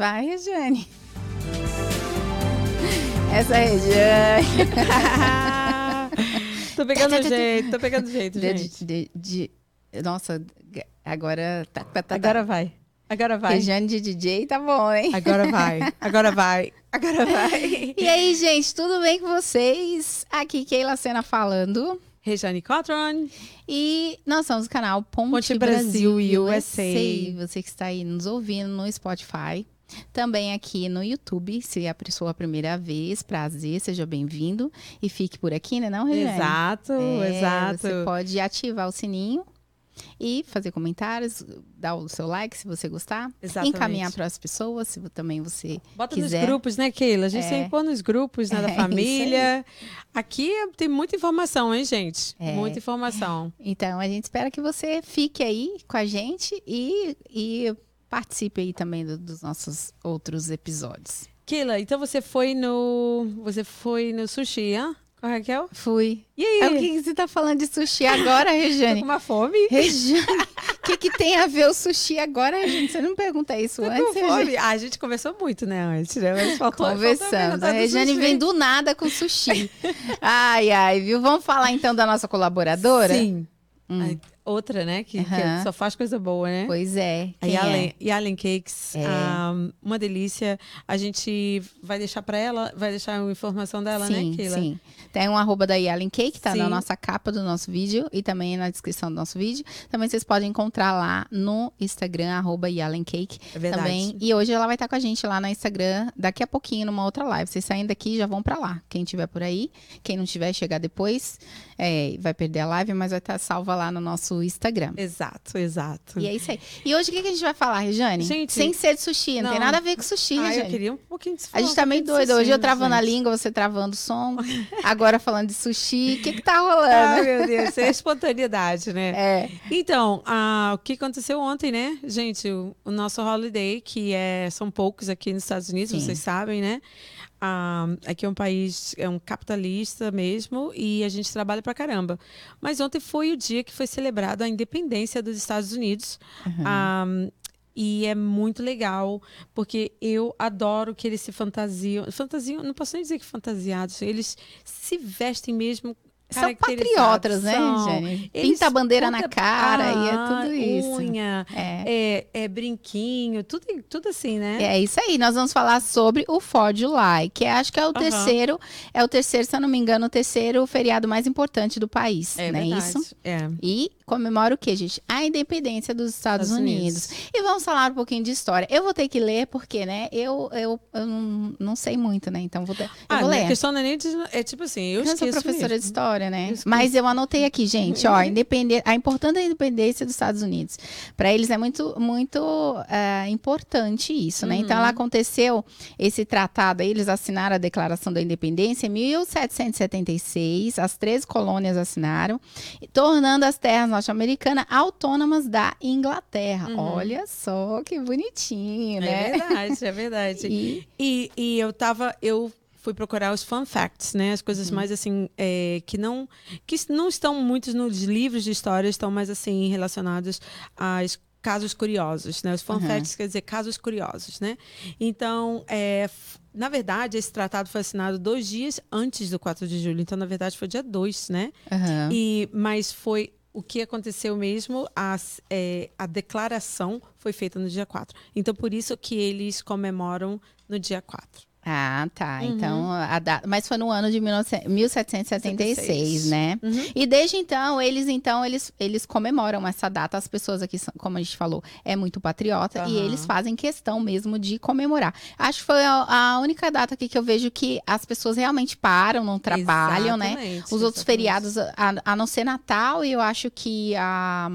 Vai, Regiane. Essa é Regiane. tô pegando jeito, tô pegando jeito, De- gente. de- de- nossa, agora tá, tá, tá, Agora vai. Agora vai. Regiane de DJ tá bom, hein? Agora vai. Agora vai. Agora vai. E aí, gente, tudo bem com vocês? Aqui Keila Sena falando. Rejane Cotron. E nós somos o canal Ponte, Ponte Brasil, Brasil USA. USA. Você que está aí nos ouvindo no Spotify. Também aqui no YouTube, se é a sua primeira vez, prazer, seja bem-vindo. E fique por aqui, né não, Regiane? Exato, É, exato. Você pode ativar o sininho e fazer comentários, dar o seu like se você gostar. Exatamente. Encaminhar para as pessoas, se também você Bota quiser. nos grupos, né, Keila? A gente É. que pôr nos grupos, né, É, da família. Aqui tem muita informação, hein, gente? É. Muita informação. Então, a gente espera que você fique aí com a gente e, e participe aí também do- dos nossos outros episódios. Keila, então você foi no. Você foi no sushi, hã? Com a Raquel? Fui. E aí? É, o que você tá falando de sushi agora, Tô Regiane? com uma fome? Regiane, o que, que tem a ver o sushi agora, Regiane? Você não pergunta isso Tô antes, com fome. Ah, a gente conversou muito, né, antes, né? Mas faltou, Conversamos. A Regiane vem do nada com sushi. Ai, ai, viu? Vamos falar então da nossa colaboradora? Sim. Hum. Ai, Outra, né? Que, que só faz coisa boa, né? Pois é. A Quem Yalen, é? Yalen Cakes, É. ah, uma delícia. A gente vai deixar para ela, vai deixar a informação dela, sim, né, Keila? sim. Tem um arroba da Yalen Cake, tá na Sim. nossa capa do nosso vídeo e também na descrição do nosso vídeo. Também vocês podem encontrar lá no Instagram, arroba Yalen Cake. É verdade. Também. E hoje ela vai estar com a gente lá no Instagram, daqui a pouquinho, numa outra live. Vocês saindo daqui já vão pra lá. Quem tiver por aí, quem não tiver, chegar depois, é, vai perder a live, mas vai estar salva lá no nosso Instagram. Exato, exato. E é isso aí. E hoje o que, que a gente vai falar, Rejane? Gente, Sem ser de sushi, não, tem não. nada a ver com sushi, ah, eu queria um pouquinho de A gente tá meio doido. Hoje eu travando a língua, você travando o som. Agora falando de sushi. O que que tá Ai, rolando? meu Deus, é espontaneidade, né? É. Então, ah, o que aconteceu ontem, né? Gente, o, o nosso holiday, que é, são poucos aqui nos Estados Unidos, Sim. vocês sabem, né? Ah, aqui é um país, é um capitalista mesmo, e a gente trabalha pra caramba. Mas ontem foi o dia que foi celebrado a independência dos Estados Unidos. Ah, e é muito legal, porque eu adoro que eles se fantasiam. Fantasiam, não posso nem dizer que fantasiados, eles se vestem mesmo. São patriotas, né. Jane? Eles Pinta a bandeira na cara e é Ah, tudo isso. Unha, É. é, é brinquinho, tudo, tudo assim, né? É isso aí, nós vamos falar sobre o Ford July, que é, acho que é o Aham. terceiro, é o terceiro, se eu não me engano, o terceiro feriado mais importante do país, É, é verdade. isso? É. E comemora o quê, gente? A independência dos Estados, Estados Unidos. Unidos. E vamos falar um pouquinho de história. Eu vou ter que ler, porque, né, eu, eu, eu não, não sei muito, né? Então vou ter, eu Ah, vou não ler. é questão não é nem de. É tipo assim, eu Eu sou professora de mesmo. História, né? Esqueço. Mas eu anotei aqui, gente, ó, independe... a importância da independência dos Estados Unidos. Para eles é muito, muito é, importante isso, né? Então, ela Uhum. aconteceu esse tratado, aí, eles assinaram a Declaração da Independência em 1776, as 13 colônias assinaram, tornando as terras norte-americanas autônomas da Inglaterra. Uhum. Olha só que bonitinho, né? É verdade, é verdade. E- E, e eu tava, eu fui procurar os fun facts, né? As Uhum. coisas mais assim, é, que não que não estão muitos nos livros de história, estão mais assim relacionados às casos curiosos, né? Os fun Uhum. facts quer dizer casos curiosos, né? Então, é, na verdade, esse tratado foi assinado dois dias antes do 4 de julho. Então, na verdade, foi dia 2, né? Aham. E, mas foi o que aconteceu mesmo, a, é, a declaração foi feita no dia 4. Então, por isso que eles comemoram no dia 4. Ah, tá. Uhum. Então, a data... mas foi no ano de 19... 1776, né? Uhum. E desde então, eles então eles, eles comemoram essa data. As pessoas aqui, como a gente falou, é muito patriota e Aham. eles fazem questão mesmo de comemorar. Acho que foi a, a única data aqui que eu vejo que as pessoas realmente param, não trabalham, né? Exatamente, Os outros exatamente. feriados, a, a não ser Natal, e eu acho que a.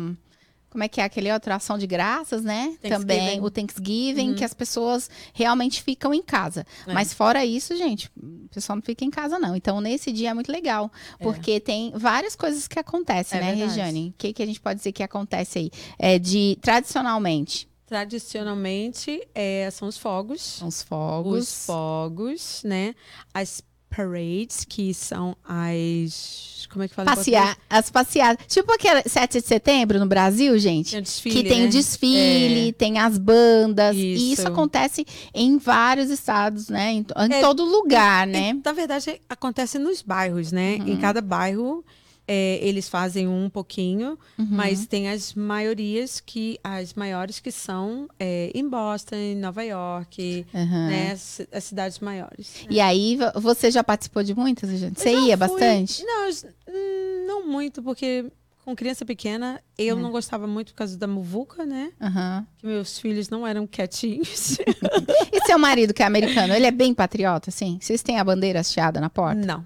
Como é que é aquele outro ação de graças, né? Também o Thanksgiving, Uhum. que as pessoas realmente ficam em casa. É. Mas fora isso, gente, o pessoal não fica em casa, não. Então, nesse dia é muito legal. Porque tem várias coisas que acontecem, É né, verdade. Regiane? O que, que a gente pode dizer que acontece aí? É de, tradicionalmente, Tradicionalmente, é, são os fogos. são os fogos. Os fogos, né? As parades, que são as. Como é que fala? Passear, as passeadas. Tipo aquele 7 de setembro no Brasil, gente. Tem desfile, que tem né? o desfile, tem as bandas. E isso Isso. acontece em vários estados, né? Em, em É, todo lugar, E, né? na verdade, acontece nos bairros, né? Uhum. Em cada bairro, é, eles fazem um pouquinho, Uhum. mas tem as maiorias que, as maiores que são é, em Boston, em Nova York, Aham. né? As, as cidades maiores. E aí, vo- você já participou de muitas, gente? Você ia fui- bastante? Não, hum, não muito, porque com criança pequena, eu É. não gostava muito por causa da muvuca, né? Aham. Que meus filhos não eram quietinhos. E seu marido, que é americano, ele é bem patriota, assim? Vocês têm a bandeira hasteada na porta? não,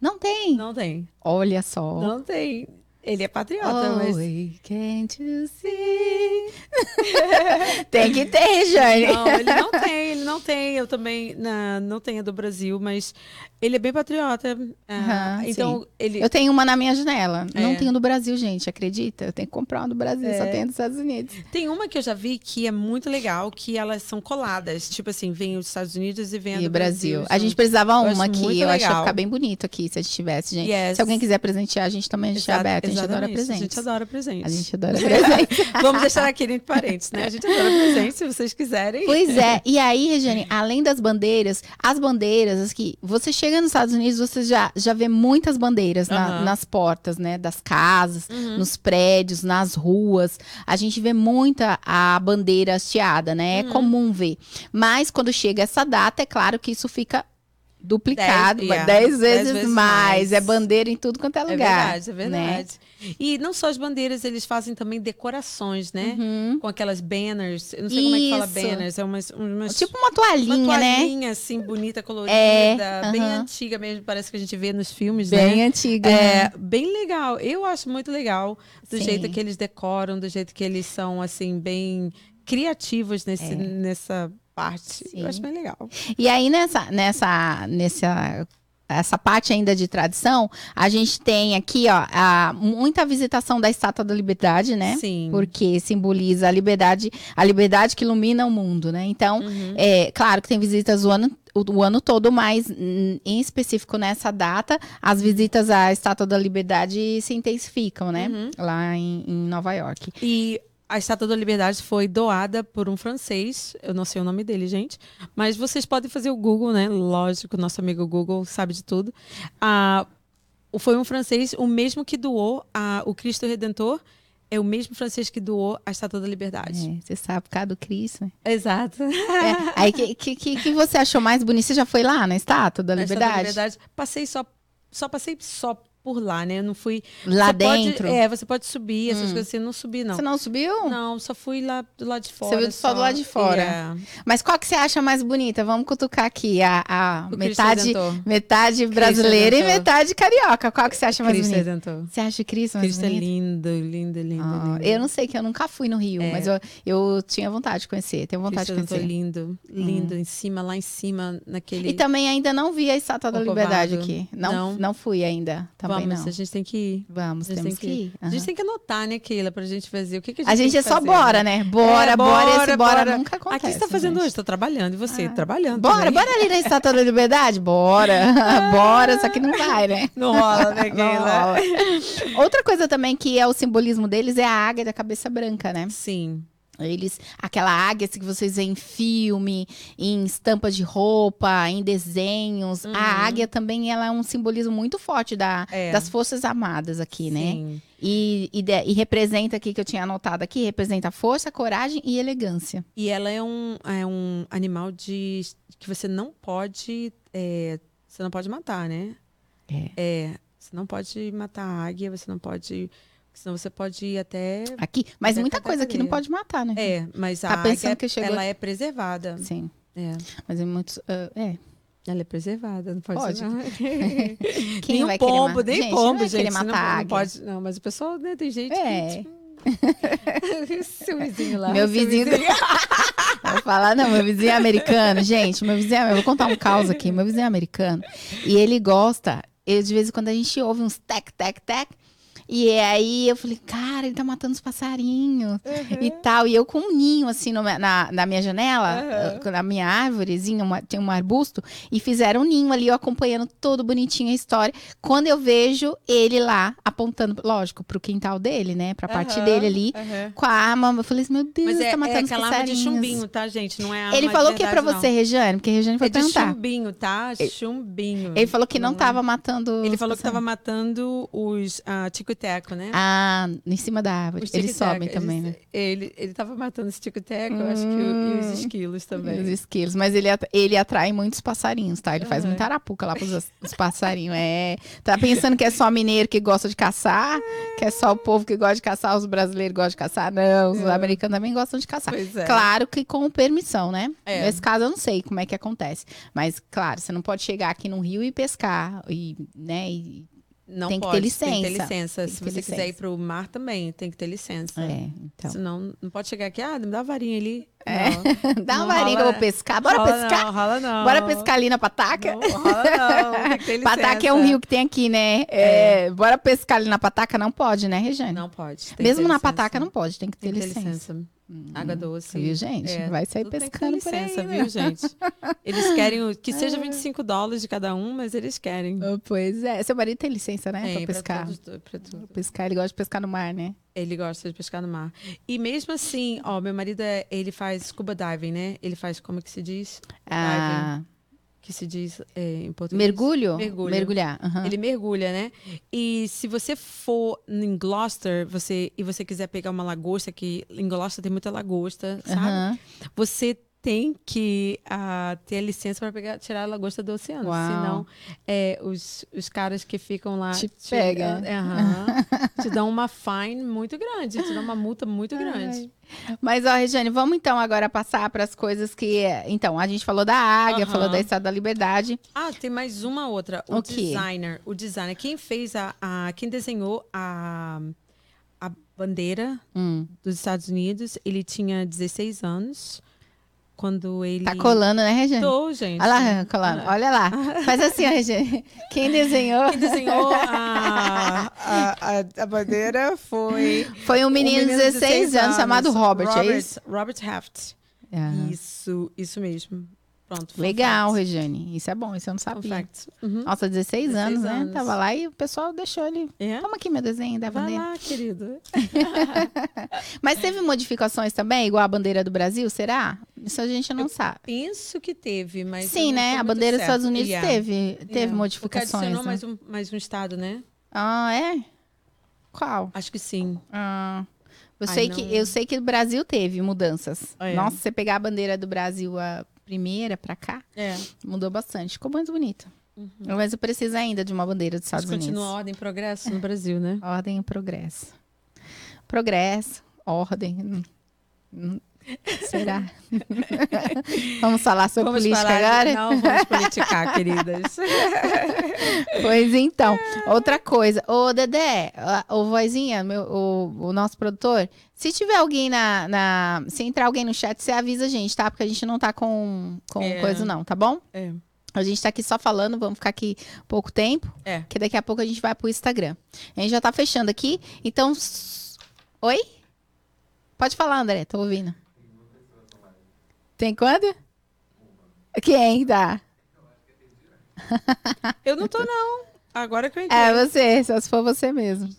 Não tem. não tem. Olha só. Não tem. Ele é patriota, Oh, mas. can't you see? tem que ter, Jane. Não, ele não tem, ele não tem. Eu também na- não tenho a do Brasil, mas ele é bem patriota. Ah, Aham, então, ele. Eu tenho uma na minha janela. Não É. tenho do Brasil, gente, acredita? Eu tenho que comprar uma do Brasil, só É. tenho dos Estados Unidos. Tem uma que eu já vi que é muito legal, que elas são coladas. Tipo assim, vem os Estados Unidos e vem a E do o Brasil. A gente precisava eu uma aqui. Eu acho que ia ficar bem bonito aqui se a gente tivesse, gente. Yes. Se alguém quiser presentear, a gente também a gente é Exa- aberto. A gente adora presentes. A gente adora presentes. A gente adora presentes. Vamos deixar aqui entre parênteses, né? A gente adora presentes, se vocês quiserem. Pois é, e aí, Regiane, além das bandeiras, as bandeiras, aqui, você chega nos Estados Unidos, você já, já vê muitas bandeiras na- Aham. nas portas, né? Das casas, Uhum. nos prédios, nas ruas. A gente vê muita a bandeira hasteada, né? É Uhum. comum ver. Mas quando chega essa data, é claro que isso fica duplicado, Dez- dez, yeah, vezes, dez vezes mais. mais. É bandeira em tudo quanto é É lugar. verdade, é né? verdade. E não só as bandeiras, eles fazem também decorações, né? Uhum. Com aquelas banners. Eu não sei como é que fala Isso. banners. É umas, umas Tipo uma toalhinha, uma né? toalhinha, assim, bonita, colorida. É, Bem aham. antiga mesmo, parece que a gente vê nos filmes, Bem né? antiga. né? É, bem legal. Eu acho muito legal do Sim. jeito que eles decoram, do jeito que eles são, assim, bem criativos nesse, nessa parte. Sim. Eu acho bem legal. E aí, nessa, nessa, nessa essa parte ainda de tradição, a gente tem aqui, ó, a, muita visitação da Estátua da Liberdade, né? Sim. Porque simboliza a liberdade, a liberdade que ilumina o mundo, né? Então, Uhum. é claro que tem visitas o ano, o, o ano todo, mas em específico nessa data, as visitas à Estátua da Liberdade se intensificam, né? Uhum. Lá em, em Nova York. E a Estátua da Liberdade foi doada por um francês. Eu não sei o nome dele, gente. Mas vocês podem fazer o Google, né? Lógico, nosso amigo Google sabe de tudo. Ah, foi um francês, o mesmo que doou a, o Cristo Redentor. É o mesmo francês que doou a Estátua da Liberdade. É, você sabe, por causa do Cristo, né? Exato. É, aí, que, que, que, você achou mais bonito? Você já foi lá na Estátua da Na Estátua da Liberdade? Liberdade. Passei só, só passei só por lá, né? Eu não fui. Lá Você pode- dentro? é, você pode subir, essas Hum. coisas assim. Eu não subi, não. Você não subiu? Não, só fui lá do lado de fora. viu só do lado de fora? É. Mas qual que você acha mais bonita? Vamos cutucar aqui. A, a metade, metade brasileira e metade carioca. Qual que você acha mais Cristo bonita? Redentor. Você acha Cristo mais Cristo é bonito? lindo, lindo, lindo, Ah, lindo. eu não sei que eu nunca fui no Rio, É. mas eu, eu tinha vontade de conhecer. Tenho vontade Cristo de conhecer. lindo, lindo, em cima, lá em cima, naquele... E também ainda não vi a Estátua da. Liberdade aqui. Não, não. Não. fui ainda. Também Vamos, não. a gente tem que ir. Vamos, A gente temos que tem ir. A gente tem que anotar, né, Keila, pra gente fazer. O que, que a gente A gente tem é que só fazer, bora, né? Bora, É, bora, esse bora, bora, bora. nunca acontece. Aqui você tá fazendo gente. hoje? Tô trabalhando. E você? Ah. Trabalhando Bora, também. bora ali na Estátua da Liberdade? Bora, bora, só que não vai, né? Não rola, né, Não Keila? rola. Outra coisa também que é o simbolismo deles é a águia da cabeça branca, né? Sim. Eles, aquela águia que vocês veem em filme, em estampas de roupa, em desenhos. Uhum. A águia também ela é um simbolismo muito forte da, É. das forças armadas aqui, né? Sim. E, e, de- e representa aqui, que eu tinha anotado aqui, representa força, coragem e elegância. E ela é um, é um animal de que você não pode. é, você não pode matar, né? É. É. Você não pode matar a águia, você não pode. Senão você pode ir até. Aqui, mas Até muita coisa aqui não pode matar, né? É, mas a Tá pensando águia que chegou- ela é preservada. Sim, É. mas é muitos. ah, é. Ela é preservada, não pode. Pode. Não. Quem nem vai pombo, nem Gente, pombo, não gente. querer não, matar a não águia. pode. Não, mas o pessoal, né, tem gente É. que. Seu vizinho lá. Meu vizinho. Não vou falar, não, meu vizinho é americano, gente. Meu vizinho, é- eu vou contar um caos aqui. Meu vizinho é americano. E ele gosta, ele, de vez em quando a gente ouve uns tec, tec, tec. E aí eu falei, cara, ele tá matando os passarinhos e tal. E eu com um ninho assim no- na, na minha janela, Uhum. na minha árvorezinha, uma, tem um arbusto, e fizeram um ninho ali, eu acompanhando todo bonitinho a história. Quando eu vejo ele lá apontando, lógico, pro quintal dele, né? Pra parte Aham, dele ali. aham. Com a arma, eu falei assim, meu Deus, Mas é, tá é matando os aquela arma de passarinhos. chumbinho, tá, gente? Não é arma Ele falou o que pra verdade, você, Regiane? Porque a Regiane Não. foi É perguntar. chumbinho, tá? Chumbinho. Ele falou que não Não é. tava matando. Ele os falou que tava passarinhos. matando os ah, tico-teco, né? Ah, em cima da árvore. Eles sobem também, Eles- né? Ele, ele tava matando os tico-teco, eu acho que o- e os esquilos também. Os esquilos. Mas ele, ele atrai muitos passarinhos, tá? Ele faz Aham. muita arapuca lá pros os passarinhos. É. Tá pensando que é só mineiro que gosta de caçar? Que é só o povo que gosta de caçar, os brasileiros gostam de caçar? Não, os É. americanos também gostam de caçar. É. Claro que com permissão, né? É. Nesse caso eu não sei como é que acontece. Mas, claro, você não pode chegar aqui no rio e pescar. E, né? e- Não Tem que ter pode, Tem que ter licença. licença. Tem Se que ter você quiser ir licença. pro mar também, tem que ter licença. é, então. Senão, não pode chegar aqui, ah, me dá a varinha ali. É. Não. Dá uma varinha que eu rola- vou pescar. Bora rola pescar? Não, rola não. Bora pescar ali na pataca? Não, rola não. Tem que licença. Pataca é um rio que tem aqui, né? É, bora pescar ali na pataca? Não pode, né, Regiane? Não pode. que Mesmo na licença. pataca não pode, tem que ter Tem que ter licença. licença. Água doce. Viu, gente? É, Vai sair pescando por aí, licença, né? viu, gente? Eles querem que seja 25 dólares de cada um, mas eles querem. Oh, Pois é. Seu marido tem licença, né? Tem, pra pescar. todos dois, pra tudo. Pescar, ele gosta de pescar no mar, né? Ele gosta de pescar no mar. E mesmo assim, ó, meu marido, é, ele faz scuba diving, né? Ele faz, como que se diz? Ah, Que se diz é, em português? mergulho? Mergulho. Mergulhar. aham. Ele mergulha, né? E se você for em Gloucester você, e você quiser pegar uma lagosta, que em Gloucester tem muita lagosta, sabe? Aham. Você tem que ah, ter a licença para pegar, tirar a lagosta do oceano. Uau. Senão, é, os, os caras que ficam lá Te pega. é, aham, te dão uma fine muito grande, te dão uma multa muito grande. Mas, ó, Regiane, vamos então agora passar para as coisas que. Então, a gente falou da águia, falou da Estátua da Liberdade. Ah, tem mais uma outra. O, O quê? designer. O designer. Quem fez a, a- Quem desenhou a, a bandeira Hum. dos Estados Unidos, ele tinha 16 anos. Quando ele. Tá colando, né, Regiane? Tô, gente. Olha lá, colando. Olha lá. Faz assim, ó, Regiane. Quem desenhou Quem desenhou a, a, a, a bandeira foi. foi um menino de 16 anos chamado Robert, é Robert, isso? Robert Haft. Aham. Isso, isso mesmo. Pronto. Legal, fact. Regiane. Isso é bom, isso eu não sabia. Uhum. Nossa, 16, 16 anos, né? anos. Tava lá e o pessoal deixou ele. É? Toma aqui meu desenho da Vai bandeira. lá, querido. Mas teve modificações também, igual a bandeira do Brasil, será? Isso a gente não sabe. Penso que teve, mas. eu Sim, né? A bandeira dos. Estados Unidos Yeah. teve, teve Yeah. modificações. Porque adicionou né? mais um, mais um estado, né? Ah, é? Qual? Acho que sim. Ah, eu, Ai, sei não- que, eu sei que o Brasil teve mudanças. Ah, é? Nossa, você pegar a bandeira do Brasil, a primeira pra cá, É. mudou bastante. Ficou mais bonita. Mas eu preciso ainda de uma bandeira dos Estados Uhum. continua a Unidos. ordem e progresso no Brasil, né? Ordem e progresso. Progresso, ordem. Será? vamos falar sobre política parar- agora? Não, vamos politicar, queridas. Pois então, outra coisa. Ô, Dedé, ô, vozinha, meu, o, o nosso produtor, se tiver alguém na, na- Se entrar alguém no chat, você avisa a gente, tá? Porque a gente não tá com, com É. coisa, não, tá bom? É. A gente tá aqui só falando, vamos ficar aqui pouco tempo, É. que daqui a pouco a gente vai pro Instagram. A gente já tá fechando aqui, então. Oi? Pode falar, André, tô ouvindo. Tem quando? Quem tá? Eu não tô, não. Agora que eu entrei. É você, só se for você mesmo.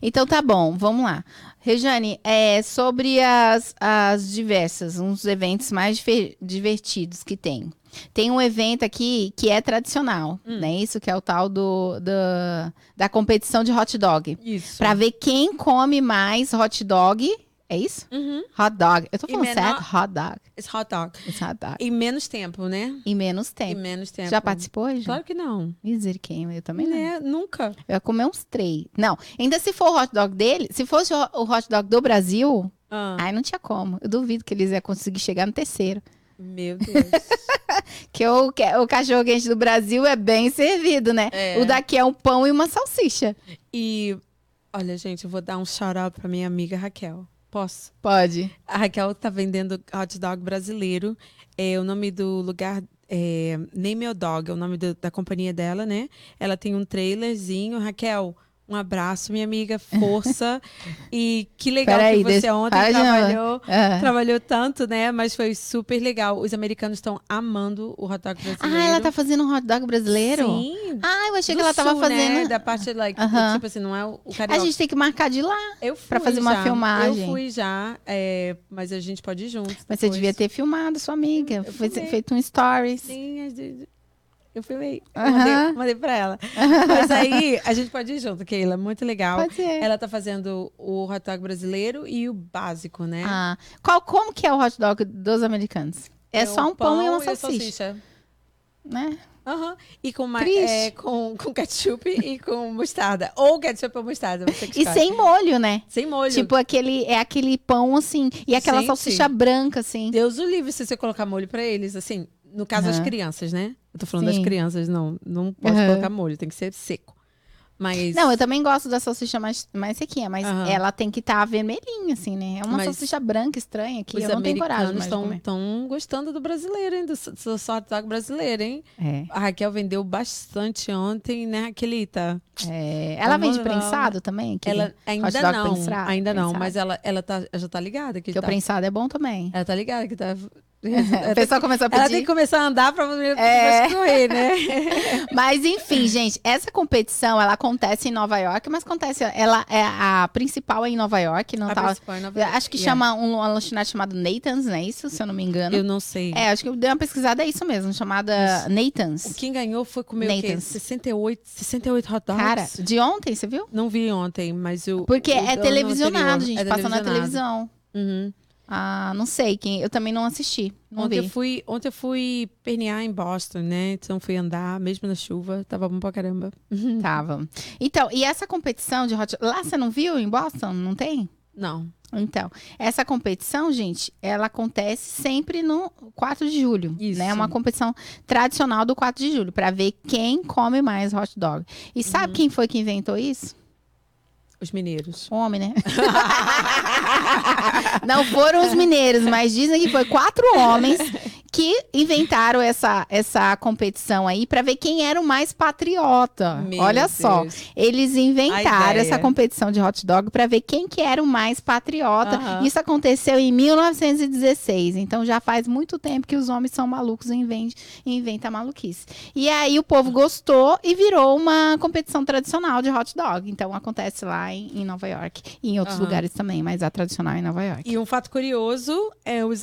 Então tá bom, vamos lá. Rejane, é sobre as, as diversas, uns eventos mais divertidos que tem. Tem um evento aqui que é tradicional, né? Isso que é o tal do, do- da competição de hot dog. Isso. Pra ver quem come mais hot dog. É isso? Uhum. Hot dog. Eu tô falando certo? Hot dog. It's hot dog. It's hot dog. Em menos tempo, né? Em menos Em tempo. menos tempo. Já participou, já? Claro que não. Misericórdia, eu também não. Né? Nunca. Eu ia comer uns três. Não, ainda se for o hot dog dele, se fosse o hot dog do Brasil, Ah, aí não tinha como. Eu duvido que eles iam conseguir chegar no terceiro. meu Deus. Que o, que- o cachorro quente do Brasil é bem servido, né? É. O daqui é um pão e uma salsicha. e, olha, gente, eu vou dar um shout-out pra minha amiga Raquel. Posso? Pode. A Raquel tá vendendo hot dog brasileiro. É, o nome do lugar é Name Your Dog, é o nome do- da companhia dela, né? Ela tem um trailerzinho. Raquel, Um abraço, minha amiga. Força. e que legal Peraí, que você deixa- ontem trabalhou. Ah. Trabalhou tanto, né? Mas foi super legal. Os americanos estão amando o hot dog brasileiro. Ah, ela tá fazendo um hot dog brasileiro? Sim. Ah, eu achei do que ela tava sul, fazendo. Né? Da parte, like, tipo assim, não é o o A carioca. gente tem que marcar de lá. Eu fui pra fazer uma já. filmagem. Eu fui já, é, mas a gente pode ir junto. Mas você depois. devia ter filmado sua amiga. Foi feito um stories. Sim, a gente- eu filmei. Eu Aham. mandei, mandei pra ela. Mas aí a gente pode ir junto, Keila. Muito legal. Pode ser. Ela tá fazendo o hot dog brasileiro e o básico, né? Ah, qual, como que é o hot dog dos americanos? É, só o um pão, e uma a salsicha, né? Aham. E com, ma- Triste. é, com, com ketchup e com mostarda. Ou ketchup ou mostarda, você que E sem molho, né? Sem molho. Tipo, aquele, é aquele pão assim, e aquela Gente. salsicha branca, assim. Deus o livre se você colocar molho pra eles, assim. No caso, as Aham. crianças, né? Eu tô falando Sim. das crianças, não. Não posso Aham. colocar molho, tem que ser seco. Mas. Não, eu também gosto da salsicha mais, mais sequinha, mas Aham. ela tem que estar vermelhinha, assim, né? É uma Mas salsicha branca estranha que eu não tenho coragem mais estão gostando do brasileiro, hein? Do, do hot dog brasileiro, hein? É. A Raquel vendeu bastante ontem, né, Raquelita? É, Ela vende prensado também? Ela ainda não, prensado- ainda não, prensado? mas ela, ela, tá, já tá ligada que Porque o tá, prensado é bom também. ela tá ligada que tá... O pessoal começou a Ela tem pedir. que começar a andar pra poder É. correr, né? Mas enfim, gente, essa competição ela acontece em Nova York, mas acontece, ela é a principal é em Nova York, não A tá? principal é Nova York, Acho que yeah. chama um, uma lanchonete chamada Nathan's, não é isso? Se eu não me engano. Eu não sei. É, acho que eu dei uma pesquisada, é isso mesmo, chamada Nathan's. Quem ganhou foi comer o quê? Nathan's. 68, 68 hot dogs? Cara, de ontem, você viu? Não vi ontem, mas o. Porque é televisionado, gente, É passa na televisão. Uhum. Ah, não sei quem, eu também não assisti, não Ontem eu, vi. fui, ontem eu fui pernear em Boston, né? Então fui andar, mesmo na chuva. Tava bom pra caramba. Tava. Então, e essa competição de hot... Lá você não viu em Boston? Não tem? Não. Então, essa competição, gente, ela acontece sempre no 4 de julho, Isso. né? É uma competição tradicional do 4 de julho, para ver quem come mais hot dog. E sabe Uhum. quem foi que inventou isso? Os mineiros. Homem, né? Não foram os mineiros, mas dizem que foi quatro homens que inventaram essa, essa competição aí para ver quem era o mais patriota. Meu Olha só, Deus. eles inventaram essa competição de hot dog para ver quem que era o mais patriota. Aham. Isso aconteceu em 1916, então já faz muito tempo que os homens são malucos e invent- inventam maluquice. E aí o povo gostou e virou uma competição tradicional de hot dog. Então acontece lá em, em Nova York e em outros Aham. lugares também, mas a tradicional é em Nova York. E um fato curioso é os,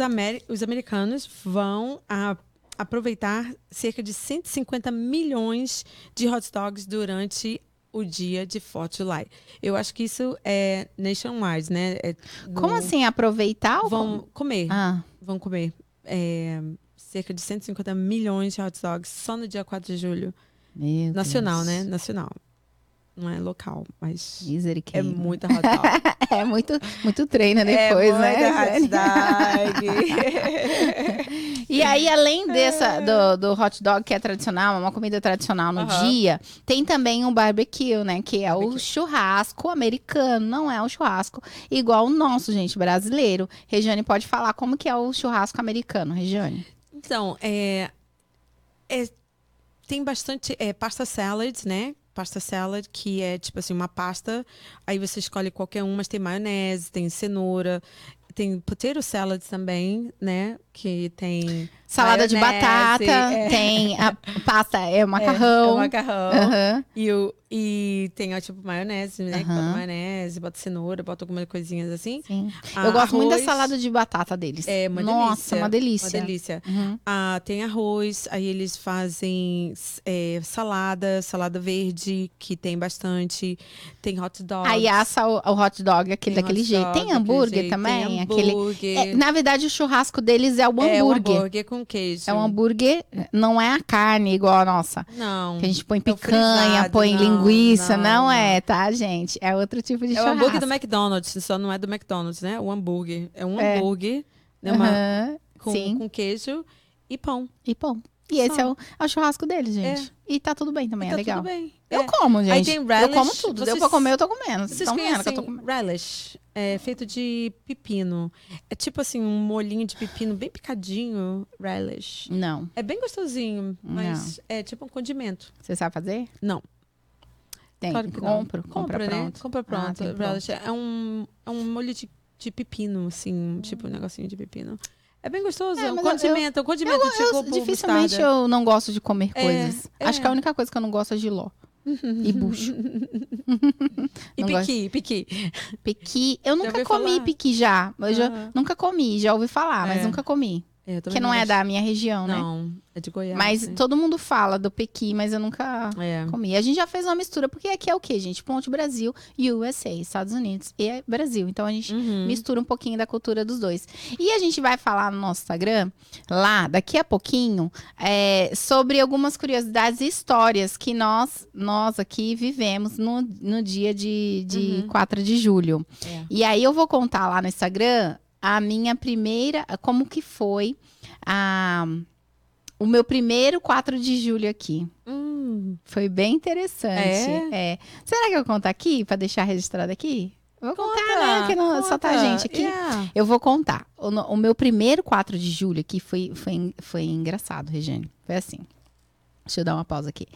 os americanos vão a- aproveitar cerca de 150 milhões de hot dogs durante o dia de 4 de July. Eu acho que isso é nationwide, né? É no- Como assim aproveitar ou Vão comer. Ah, Vão comer é, cerca de 150 milhões de hot dogs só no dia 4 de julho. meu Nacional, Deus. né? Nacional. Não é local, mas é muita hot dog. É muito, muito treino depois, é né? hot dog. E aí, além dessa, do, do hot dog, que é tradicional, é uma comida tradicional no Aham. dia, tem também um barbecue, né? Que é o Barbecue. churrasco americano, não é o churrasco igual o nosso, gente, brasileiro. Regiane pode falar como que é o churrasco americano, Regiane. Então, é, é- tem bastante é, pasta salad, né? Pasta salad, que é tipo assim, uma pasta. Aí você escolhe qualquer um, mas tem maionese, tem cenoura, tem potato salad também, né? Que tem. Salada de maionese, batata, é. tem a pasta, é o É, macarrão. é macarrão. Aham. E, o, e tem, ó, tipo, maionese, né? Que Aham. bota maionese, bota cenoura, bota algumas coisinhas assim. Sim. Ah, Eu gosto muito da arroz. salada de batata deles. É uma Nossa, delícia. uma delícia. Uma delícia. Uhum. Ah, tem arroz, aí eles fazem é, salada, salada verde, que tem bastante. Tem hot dog. Aí assa o, o hot dog aquele daquele jeito. Tem hambúrguer também? Tem Aquele. É, na verdade, o churrasco deles é o hambúrguer. É um hambúrguer com queijo. É um hambúrguer, não é a carne igual a nossa. Não. Que a gente põe É o picanha, frisado, põe não, linguiça. Não, não, é, tá, gente? É outro tipo de É o churrasco. hambúrguer do McDonald's, só não é do McDonald's, né? O hambúrguer. É um É. hambúrguer né? Uma- com, com queijo e pão. e pão. E esse é o, é o churrasco deles, gente. E tá tudo bem também, é tá legal. tudo bem. Eu É. como, gente. Aí tem eu relish, como tudo. Deu vocês- pra comer, eu tô comendo. Vocês estão vendo que eu tô comendo. relish? É feito de pepino. É tipo assim, um molhinho de pepino bem picadinho. Relish. Não. É bem gostosinho, mas é tipo um condimento. Você sabe fazer? Não. Tem, Claro que não. compro, compra Compra, né? pronto. Compra Ah, pronto. pronto. che- é um, é um molho de, de pepino, assim, tipo um negocinho de pepino. É bem gostoso, É, é um mas eu- condimento, um condimento Eu, tipo dificilmente mostarda. eu não gosto de comer É, coisas. é. Acho que a única coisa que eu não gosto é giló. e bucho. E piqui, piqui. Pequi. Eu nunca comi falar? pequi já. Eu já Aham. nunca comi, já ouvi falar, mas É. nunca comi. É, Que não é da minha região, né? Não, é de Goiás. Mas né? todo mundo fala do pequi, mas eu nunca É. comi. A gente já fez uma mistura, porque aqui é o quê, gente? Ponte Brasil, USA, Estados Unidos e Brasil. Então a gente Uhum. mistura um pouquinho da cultura dos dois. E a gente vai falar no nosso Instagram, lá, daqui a pouquinho, é, sobre algumas curiosidades e histórias que nós, nós aqui vivemos no, no dia de, de Uhum. 4 de julho. É. E aí eu vou contar lá no Instagram a minha primeira, como que foi a, o meu primeiro 4 de julho aqui. Hum, Foi bem interessante. É? É. Será que eu conto aqui, para deixar registrado aqui? Vou contar, conta, né? Que não, só tá a conta. gente aqui. Yeah. Eu vou contar. O, o meu primeiro 4 de julho aqui foi, foi, foi engraçado, Regiane. Foi assim. Deixa eu dar uma pausa aqui.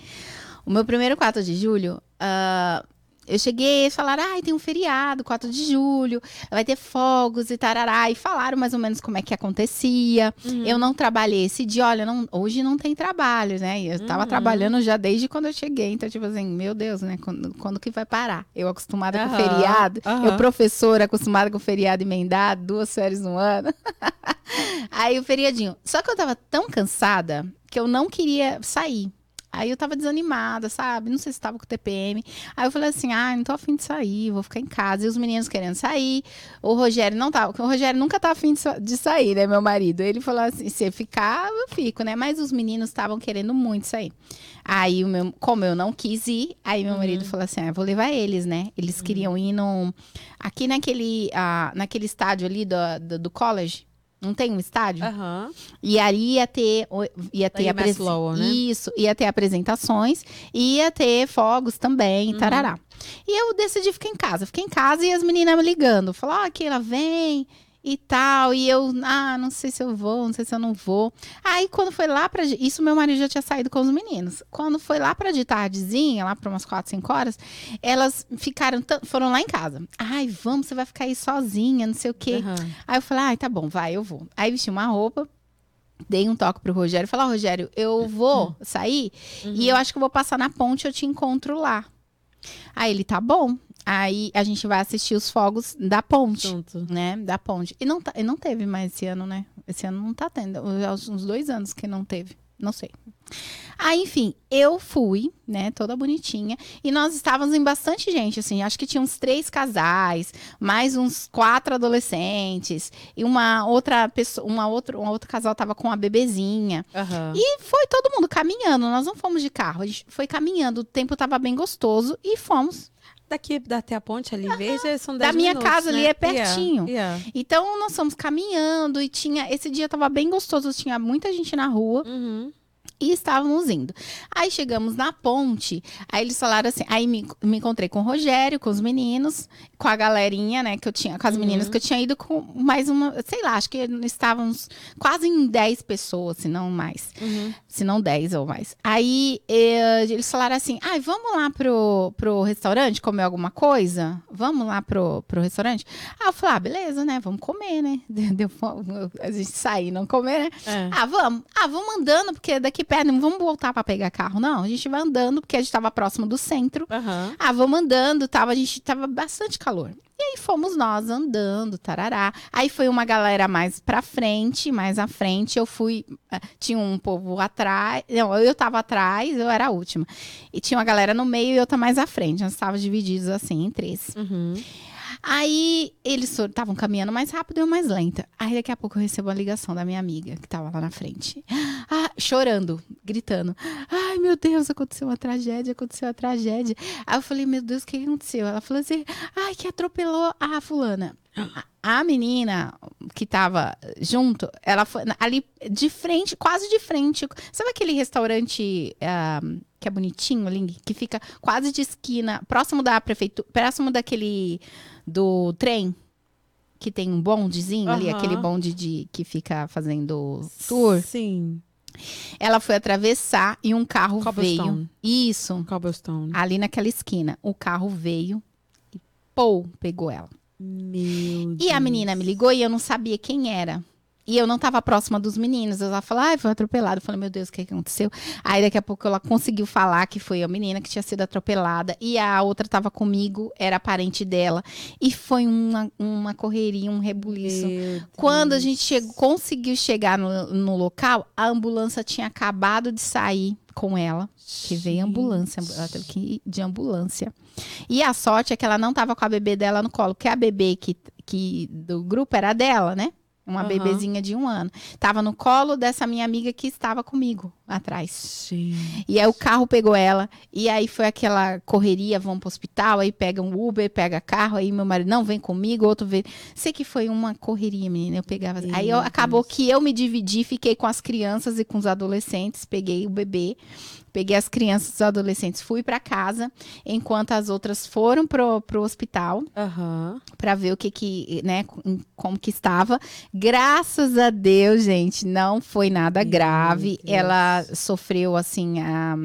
O meu primeiro 4 de julho, ah, eu cheguei e falaram: ai, tem um feriado, 4 de julho, vai ter fogos e tarará. E falaram mais ou menos como é que acontecia. Uhum. Eu não trabalhei esse dia, olha, não- hoje não tem trabalho, né? Eu tava Uhum. trabalhando já desde quando eu cheguei. Então, tipo assim, meu Deus, né? Quando, quando que vai parar? Eu acostumada com Aham, feriado, eu professora acostumada com feriado emendado, duas férias no ano. Aí o feriadinho. Só que eu tava tão cansada que eu não queria sair. Aí eu tava desanimada, sabe? Não sei se tava com TPM. Aí eu falei assim: ah, não tô afim de sair, vou ficar em casa. E os meninos querendo sair. O Rogério não tava, porque o Rogério nunca tá afim de, sa- de sair, né, meu marido? Ele falou assim: se ficar, eu fico, né? Mas os meninos estavam querendo muito sair. Aí, o meu, como eu não quis ir, aí meu marido falou assim: ah, vou levar eles, né? Eles queriam ir num. Aqui naquele, ah, naquele estádio ali do, do, do college. Não tem um estádio? Aham. E ali ia ter, ia ter Lowell, né? Isso, ia ter apresentações, ia ter fogos também, Uhum. tarará. E eu decidi ficar em casa. Fiquei em casa e as meninas me ligando. Falaram, que ela vem e tal. E eu, ah, não sei se eu vou, não sei se eu não vou. Aí quando foi lá pra. Isso meu marido já tinha saído com os meninos. Quando foi lá pra de tardezinha, lá pra umas 4, 5 horas, elas ficaram, foram lá em casa. Ai, vamos, você vai ficar aí sozinha, não sei o quê. Aham. Aí eu falei, ai, tá bom, vai, eu vou. Aí vesti uma roupa, dei um toque pro Rogério e falei, ó, Rogério, eu vou sair e eu acho que eu vou passar na ponte, eu te encontro lá. Aí ele, tá bom. Aí a gente vai assistir os fogos da ponte. Junto. Né, da ponte. E não, tá, e não teve mais esse ano, né? Esse ano não tá tendo. Já uns dois anos que não teve. Não sei. Aí, enfim, eu fui, né, toda bonitinha. E nós estávamos em bastante gente, assim. Acho que tinha uns três casais, mais uns quatro adolescentes. E uma outra pessoa, uma outra, um outro casal tava com uma bebezinha. Aham. E foi todo mundo caminhando. Nós não fomos de carro, a gente foi caminhando. O tempo tava bem gostoso e fomos. Daqui até a ponte ali, veja, são 10 Da minha minutos, casa ali né? é pertinho. Yeah, yeah. Então nós fomos caminhando e tinha. Esse dia tava bem gostoso, tinha muita gente na rua. Uhum. E estávamos indo. Aí chegamos na ponte, aí eles falaram assim, aí me, me encontrei com o Rogério, com os meninos, com a galerinha, né, que eu tinha, com as meninas que eu tinha ido com mais uma, sei lá, acho que estávamos quase em 10 pessoas, se não mais, Uhum. se não 10 ou mais. Aí eh, eles falaram assim, ai, vamos lá pro, pro restaurante comer alguma coisa? Vamos lá pro, pro restaurante? Aí eu falei, ah, beleza, né, vamos comer, né, deu a gente sair e não comer, né? É. Ah, vamos. Ah, vamos andando, porque daqui perto não vamos voltar pra pegar carro, não. A gente vai andando, porque a gente tava próximo do centro. Aham. Ah, vamos andando, tava, a gente tava bastante calor. E aí fomos nós andando, tarará. Aí foi uma galera mais pra frente, mais à frente. Eu fui, eh, tinha um povo atrás, não, eu tava atrás, eu era a última. E tinha uma galera no meio e outra mais à frente. Nós estávamos divididos assim em três. Uhum. Aí eles estavam caminhando mais rápido e eu mais lenta. Aí daqui a pouco eu recebo uma ligação da minha amiga que tava lá na frente. Ah, chorando, gritando. Ai, meu Deus, aconteceu uma tragédia, aconteceu uma tragédia. Aí eu falei, meu Deus, o que aconteceu? Ela falou assim: ai, que atropelou a fulana. A- menina que tava junto, ela foi ali de frente, quase de frente. Sabe aquele restaurante ah, que é bonitinho ali, que fica quase de esquina, próximo da prefeitura, próximo daquele do trem? Que tem um bondezinho ali, Aham. aquele bonde de, que fica fazendo tour. Sim. Ela foi atravessar e um carro Cobblestone. veio. Isso, Cobblestone. ali naquela esquina. O carro veio e pô, pegou ela. Meu E a menina me ligou e eu não sabia quem era. E eu não estava próxima dos meninos. Eu falei, ai, foi atropelado. Eu falei, meu Deus, o que, que aconteceu? Aí daqui a pouco ela conseguiu falar que foi a menina que tinha sido atropelada. E a outra estava comigo, era parente dela. E foi uma, uma correria, um rebuliço. Quando a gente chegou, conseguiu chegar no, no local, a ambulância tinha acabado de sair com ela. Que veio a ambulância, ela teve que ir de ambulância. E a sorte é que ela não estava com a bebê dela no colo, porque a bebê que, que do grupo era dela, né? Uma Aham. bebezinha de um ano. Tava no colo dessa minha amiga que estava comigo atrás. Gente. E aí o carro pegou ela, e aí foi aquela correria, vão pro hospital, aí pega um Uber, pega carro, aí meu marido, não, vem comigo, outro vem. Sei que foi uma correria, menina, eu pegava... Meu aí eu- acabou que eu me dividi, fiquei com as crianças e com os adolescentes, peguei o bebê, peguei as crianças e os adolescentes, fui para casa, enquanto as outras foram pro, pro hospital Aham. para ver o que que, né, com- como que estava. Graças a Deus, gente, não foi nada Meu grave. Deus. Ela sofreu, assim, a,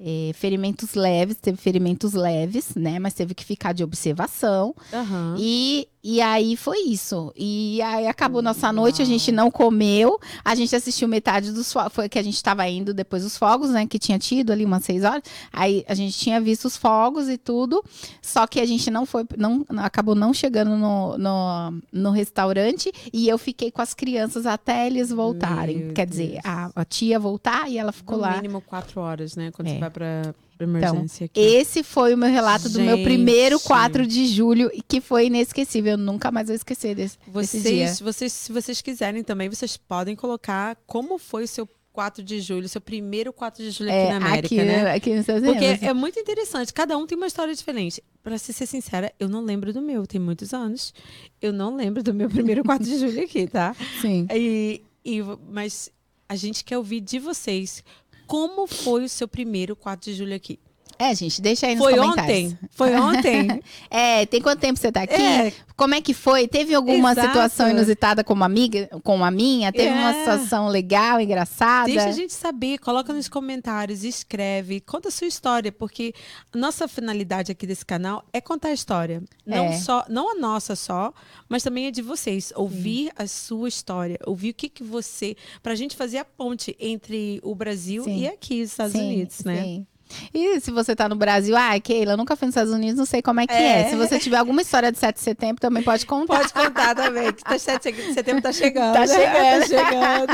eh, ferimentos leves, teve ferimentos leves, né, mas teve que ficar de observação. Aham. E, e aí foi isso. E aí acabou nossa noite, a gente não comeu. A gente assistiu metade dos fogos. Foi que a gente estava indo depois dos fogos, né? Que tinha tido ali umas seis horas. Aí a gente tinha visto os fogos e tudo. Só que a gente não foi, não, acabou não chegando no, no, no restaurante. E eu fiquei com as crianças até eles voltarem. Meu Quer dizer, Deus. a, a tia voltar e ela ficou No lá. mínimo quatro horas, né? Quando É. você vai pra, emergência aqui. Esse foi o meu relato do meu Gente. primeiro 4 de julho, e que foi inesquecível. Eu nunca mais vou esquecer desse, desse dia. Vocês, vocês, se vocês quiserem também, vocês podem colocar como foi o seu 4 de julho, seu primeiro 4 de julho aqui na América, aqui, né? aqui nos Estados Porque é muito interessante, cada um tem uma história diferente. Pra se ser sincera, eu não lembro do meu, tem muitos anos. Eu não lembro do meu primeiro 4 de julho aqui, tá? Sim. E, e- mas a gente quer ouvir de vocês como foi o seu primeiro 4 de julho aqui. É, gente, deixa aí nos Foi comentários. ontem? Foi ontem? É, tem quanto tempo você tá aqui? É. Como é que foi? Teve alguma Exato. situação inusitada como amiga, como a minha? Teve uma É. situação legal, engraçada? Deixa a gente saber, coloca nos comentários, escreve, conta a sua história, porque nossa finalidade aqui desse canal é contar a história. Não É. só, não a nossa só, mas também a de vocês. Ouvir a sua história, ouvir o que, que você. Pra gente fazer a ponte entre o Brasil Sim. e aqui, os Estados Sim, Unidos, né? sim. E se você tá no Brasil, ah, Keila, eu nunca fui nos Estados Unidos, não sei como é que é. É. Se você tiver alguma história de 7 de setembro, também pode contar. Pode contar também, que tá 7 de setembro tá chegando. Tá chegando. tá chegando.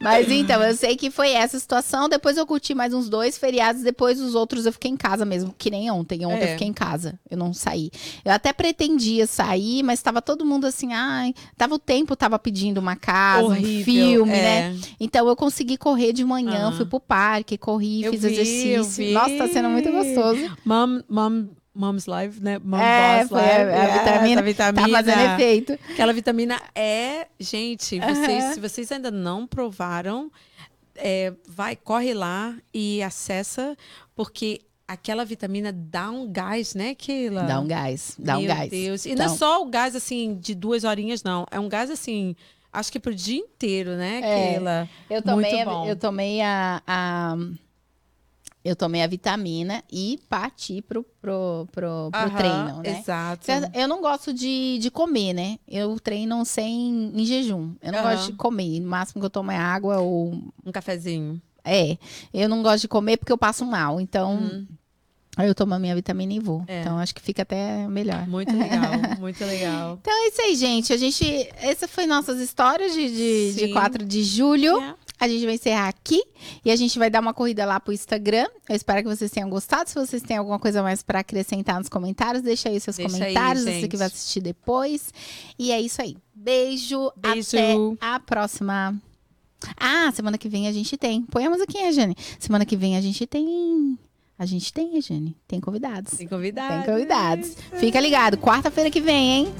Mas então, eu sei que foi essa situação. Depois eu curti mais uns dois feriados. Depois os outros eu fiquei em casa mesmo, que nem ontem. Ontem eu É. fiquei em casa. Eu não saí. Eu até pretendia sair, mas tava todo mundo assim, ai. Tava o tempo, tava pedindo uma casa, Horrível, um filme, né? é. Então eu consegui correr de manhã, Ah. fui pro parque, corri, Eu fiz vi, eu exercício. Vi. Nossa, tá sendo muito gostoso. Mom, mom, Mom's Live, né? Mom é, Boss foi Live. a, a É, vitamina, essa vitamina. tá fazendo efeito. Aquela vitamina é, gente, vocês, se vocês ainda não provaram, é, vai, corre lá e acessa, porque aquela vitamina dá um gás, né, Keila? Dá um gás, dá um Meu gás. Deus. E não é Então- só o gás, assim, de duas horinhas, não. É um gás, assim, acho que pro dia inteiro, né, É. Keila? Eu tomei, Muito bom. eu tomei a, a- eu tomei a vitamina e parti pro, pro, pro, pro Aham, treino, né? Exato. Eu não gosto de, de comer, né? Eu treino sem em jejum. Eu não Aham. gosto de comer. O máximo que eu tomo é água ou. Um cafezinho. É. Eu não gosto de comer porque eu passo mal. Então, Hum, aí eu tomo a minha vitamina e vou. É. Então, acho que fica até melhor. muito legal, muito legal. Então é isso aí, gente. A gente. Essa foi nossas histórias de, de, de Sim. 4 de julho. É. A gente vai encerrar aqui e a gente vai dar uma corrida lá pro Instagram. Eu espero que vocês tenham gostado. Se vocês têm alguma coisa mais para acrescentar nos comentários, deixa aí seus Deixa aí, comentários, você gente. que vai assistir depois. E é isso aí. Beijo, Beijo. até a próxima. Ah, semana que vem a gente tem. Põe a musiquinha, Jane. Semana que vem a gente tem. A gente tem, Jane. Tem convidados. Tem convidados. Tem convidados. Fica ligado. Quarta-feira que vem, hein?